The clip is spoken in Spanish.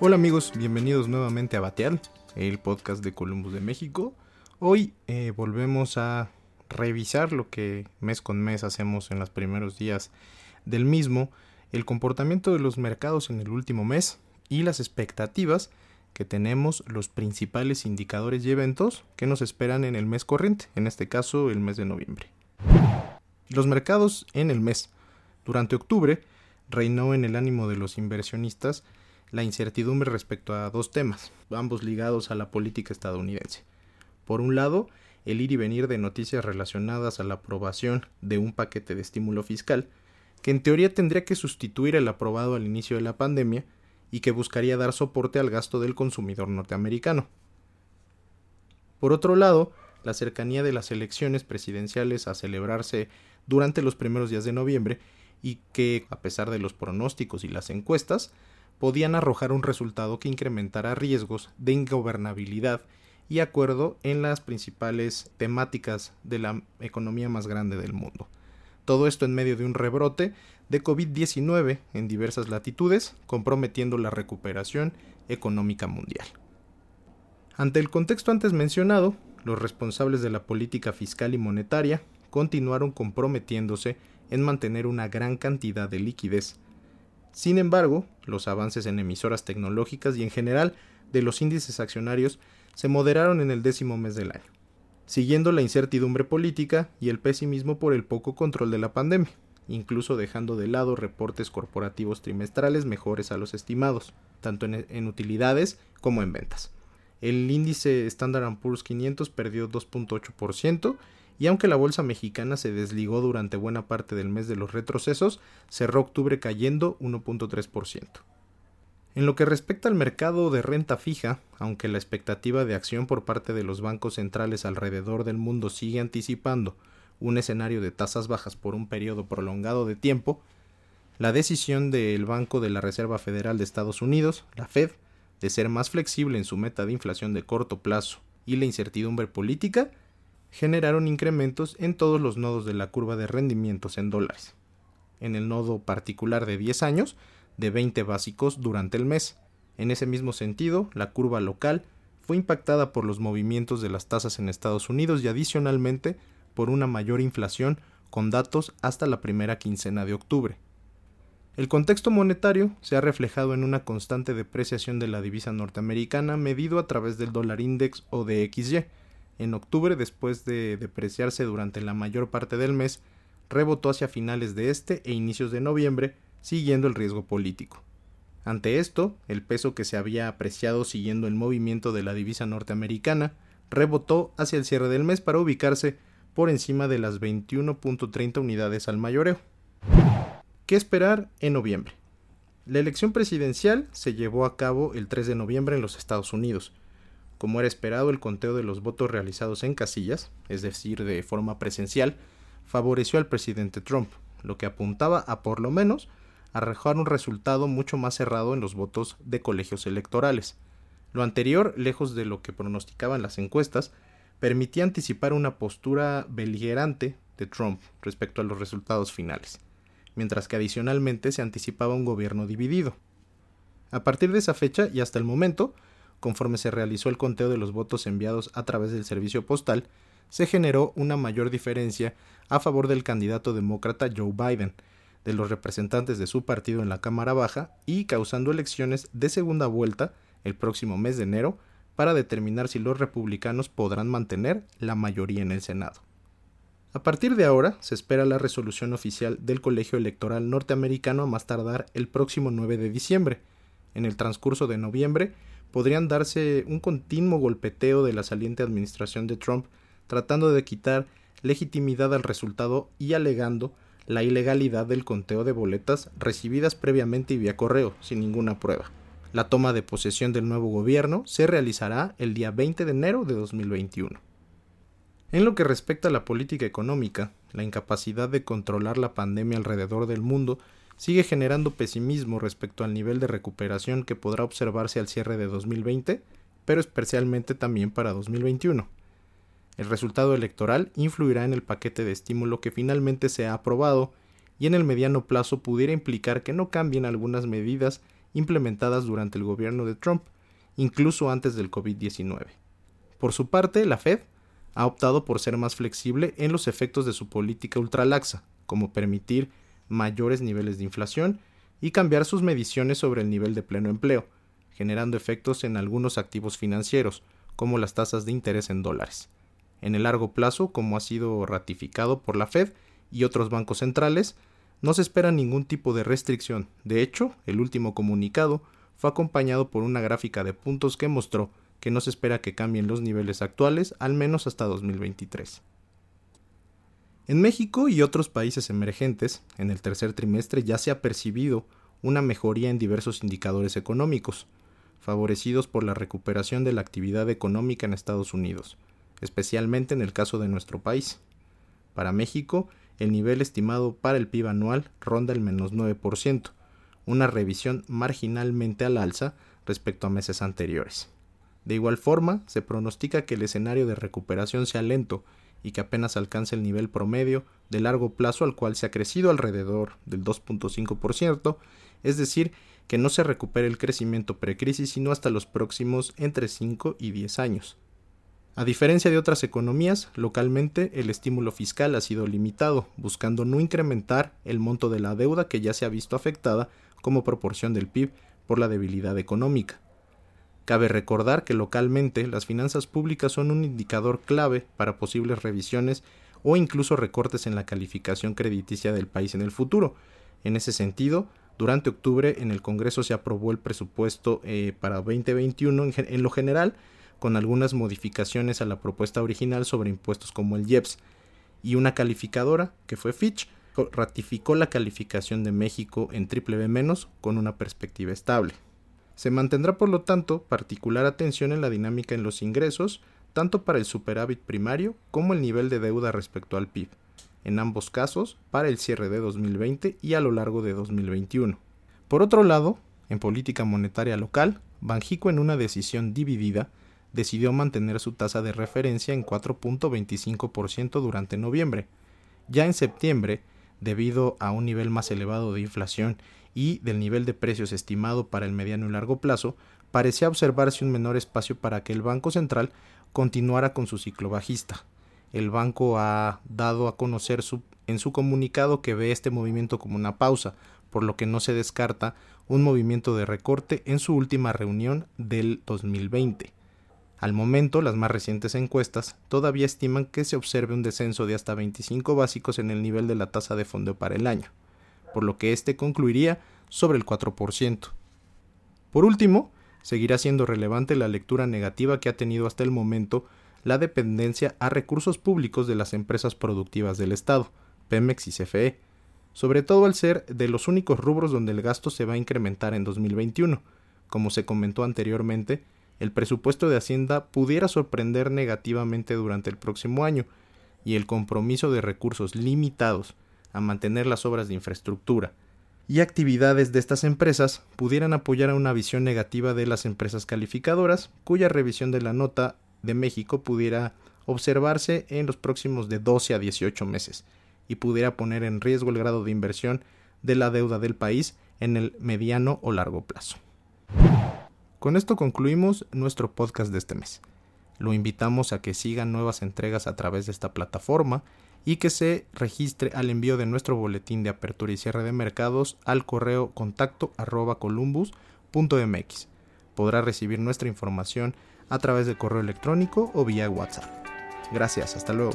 Hola amigos, bienvenidos nuevamente a Bateal, el podcast de Columbus de México. Hoy eh, volvemos a revisar lo que mes con mes hacemos en los primeros días del mismo, el comportamiento de los mercados en el último mes y las expectativas que tenemos los principales indicadores y eventos que nos esperan en el mes corriente, en este caso el mes de noviembre. Los mercados en el mes. Durante octubre reinó en el ánimo de los inversionistas la incertidumbre respecto a dos temas, ambos ligados a la política estadounidense. Por un lado, el ir y venir de noticias relacionadas a la aprobación de un paquete de estímulo fiscal, que en teoría tendría que sustituir el aprobado al inicio de la pandemia y que buscaría dar soporte al gasto del consumidor norteamericano. Por otro lado, la cercanía de las elecciones presidenciales a celebrarse durante los primeros días de noviembre y que, a pesar de los pronósticos y las encuestas, podían arrojar un resultado que incrementara riesgos de ingobernabilidad y acuerdo en las principales temáticas de la economía más grande del mundo. Todo esto en medio de un rebrote de COVID-19 en diversas latitudes, comprometiendo la recuperación económica mundial. Ante el contexto antes mencionado, los responsables de la política fiscal y monetaria continuaron comprometiéndose en mantener una gran cantidad de liquidez sin embargo, los avances en emisoras tecnológicas y en general de los índices accionarios se moderaron en el décimo mes del año, siguiendo la incertidumbre política y el pesimismo por el poco control de la pandemia, incluso dejando de lado reportes corporativos trimestrales mejores a los estimados, tanto en, utilidades como en ventas. El índice Standard Poor's 500 perdió 2.8%, y aunque la bolsa mexicana se desligó durante buena parte del mes de los retrocesos, cerró octubre cayendo 1.3%. En lo que respecta al mercado de renta fija, aunque la expectativa de acción por parte de los bancos centrales alrededor del mundo sigue anticipando un escenario de tasas bajas por un periodo prolongado de tiempo, la decisión del Banco de la Reserva Federal de Estados Unidos, la Fed, de ser más flexible en su meta de inflación de corto plazo y la incertidumbre política generaron incrementos en todos los nodos de la curva de rendimientos en dólares. En el nodo particular de 10 años, de 20 básicos durante el mes. En ese mismo sentido, la curva local fue impactada por los movimientos de las tasas en Estados Unidos y adicionalmente por una mayor inflación con datos hasta la primera quincena de octubre. El contexto monetario se ha reflejado en una constante depreciación de la divisa norteamericana medido a través del dólar index o de XY, en octubre, después de depreciarse durante la mayor parte del mes, rebotó hacia finales de este e inicios de noviembre, siguiendo el riesgo político. Ante esto, el peso que se había apreciado siguiendo el movimiento de la divisa norteamericana rebotó hacia el cierre del mes para ubicarse por encima de las 21.30 unidades al mayoreo. ¿Qué esperar en noviembre? La elección presidencial se llevó a cabo el 3 de noviembre en los Estados Unidos, como era esperado, el conteo de los votos realizados en casillas, es decir, de forma presencial, favoreció al presidente Trump, lo que apuntaba a por lo menos arrojar un resultado mucho más cerrado en los votos de colegios electorales. Lo anterior, lejos de lo que pronosticaban las encuestas, permitía anticipar una postura beligerante de Trump respecto a los resultados finales, mientras que adicionalmente se anticipaba un gobierno dividido. A partir de esa fecha y hasta el momento, conforme se realizó el conteo de los votos enviados a través del servicio postal, se generó una mayor diferencia a favor del candidato demócrata Joe Biden, de los representantes de su partido en la Cámara Baja y causando elecciones de segunda vuelta el próximo mes de enero para determinar si los republicanos podrán mantener la mayoría en el Senado. A partir de ahora se espera la resolución oficial del Colegio Electoral norteamericano a más tardar el próximo 9 de diciembre. En el transcurso de noviembre podrían darse un continuo golpeteo de la saliente administración de Trump tratando de quitar legitimidad al resultado y alegando la ilegalidad del conteo de boletas recibidas previamente y vía correo, sin ninguna prueba. La toma de posesión del nuevo gobierno se realizará el día 20 de enero de 2021. En lo que respecta a la política económica, la incapacidad de controlar la pandemia alrededor del mundo sigue generando pesimismo respecto al nivel de recuperación que podrá observarse al cierre de 2020, pero especialmente también para 2021. El resultado electoral influirá en el paquete de estímulo que finalmente se ha aprobado y en el mediano plazo pudiera implicar que no cambien algunas medidas implementadas durante el gobierno de Trump, incluso antes del COVID-19. Por su parte, la Fed ha optado por ser más flexible en los efectos de su política ultralaxa, como permitir mayores niveles de inflación y cambiar sus mediciones sobre el nivel de pleno empleo, generando efectos en algunos activos financieros, como las tasas de interés en dólares. En el largo plazo, como ha sido ratificado por la Fed y otros bancos centrales, no se espera ningún tipo de restricción. De hecho, el último comunicado fue acompañado por una gráfica de puntos que mostró que no se espera que cambien los niveles actuales al menos hasta 2023. En México y otros países emergentes, en el tercer trimestre ya se ha percibido una mejoría en diversos indicadores económicos, favorecidos por la recuperación de la actividad económica en Estados Unidos, especialmente en el caso de nuestro país. Para México, el nivel estimado para el PIB anual ronda el menos 9%, una revisión marginalmente al alza respecto a meses anteriores. De igual forma, se pronostica que el escenario de recuperación sea lento y que apenas alcance el nivel promedio de largo plazo al cual se ha crecido alrededor del 2.5%, es decir, que no se recupere el crecimiento precrisis sino hasta los próximos entre 5 y 10 años. A diferencia de otras economías, localmente el estímulo fiscal ha sido limitado, buscando no incrementar el monto de la deuda que ya se ha visto afectada como proporción del PIB por la debilidad económica. Cabe recordar que localmente las finanzas públicas son un indicador clave para posibles revisiones o incluso recortes en la calificación crediticia del país en el futuro. En ese sentido, durante octubre en el Congreso se aprobó el presupuesto eh, para 2021 en lo general, con algunas modificaciones a la propuesta original sobre impuestos como el IEPS, y una calificadora, que fue Fitch, ratificó la calificación de México en triple B- con una perspectiva estable. Se mantendrá, por lo tanto, particular atención en la dinámica en los ingresos, tanto para el superávit primario como el nivel de deuda respecto al PIB, en ambos casos para el cierre de 2020 y a lo largo de 2021. Por otro lado, en política monetaria local, Banjico en una decisión dividida decidió mantener su tasa de referencia en 4.25% durante noviembre. Ya en septiembre, debido a un nivel más elevado de inflación y del nivel de precios estimado para el mediano y largo plazo, parecía observarse un menor espacio para que el Banco Central continuara con su ciclo bajista. El banco ha dado a conocer en su comunicado que ve este movimiento como una pausa, por lo que no se descarta un movimiento de recorte en su última reunión del 2020. Al momento, las más recientes encuestas todavía estiman que se observe un descenso de hasta 25 básicos en el nivel de la tasa de fondeo para el año, por lo que este concluiría sobre el 4%. Por último, seguirá siendo relevante la lectura negativa que ha tenido hasta el momento la dependencia a recursos públicos de las empresas productivas del Estado, Pemex y CFE, sobre todo al ser de los únicos rubros donde el gasto se va a incrementar en 2021. Como se comentó anteriormente, el presupuesto de Hacienda pudiera sorprender negativamente durante el próximo año y el compromiso de recursos limitados a mantener las obras de infraestructura y actividades de estas empresas pudieran apoyar a una visión negativa de las empresas calificadoras, cuya revisión de la nota de México pudiera observarse en los próximos de 12 a 18 meses y pudiera poner en riesgo el grado de inversión de la deuda del país en el mediano o largo plazo. Con esto concluimos nuestro podcast de este mes. Lo invitamos a que sigan nuevas entregas a través de esta plataforma y que se registre al envío de nuestro boletín de apertura y cierre de mercados al correo contacto arroba. Podrá recibir nuestra información a través de correo electrónico o vía WhatsApp. Gracias, hasta luego.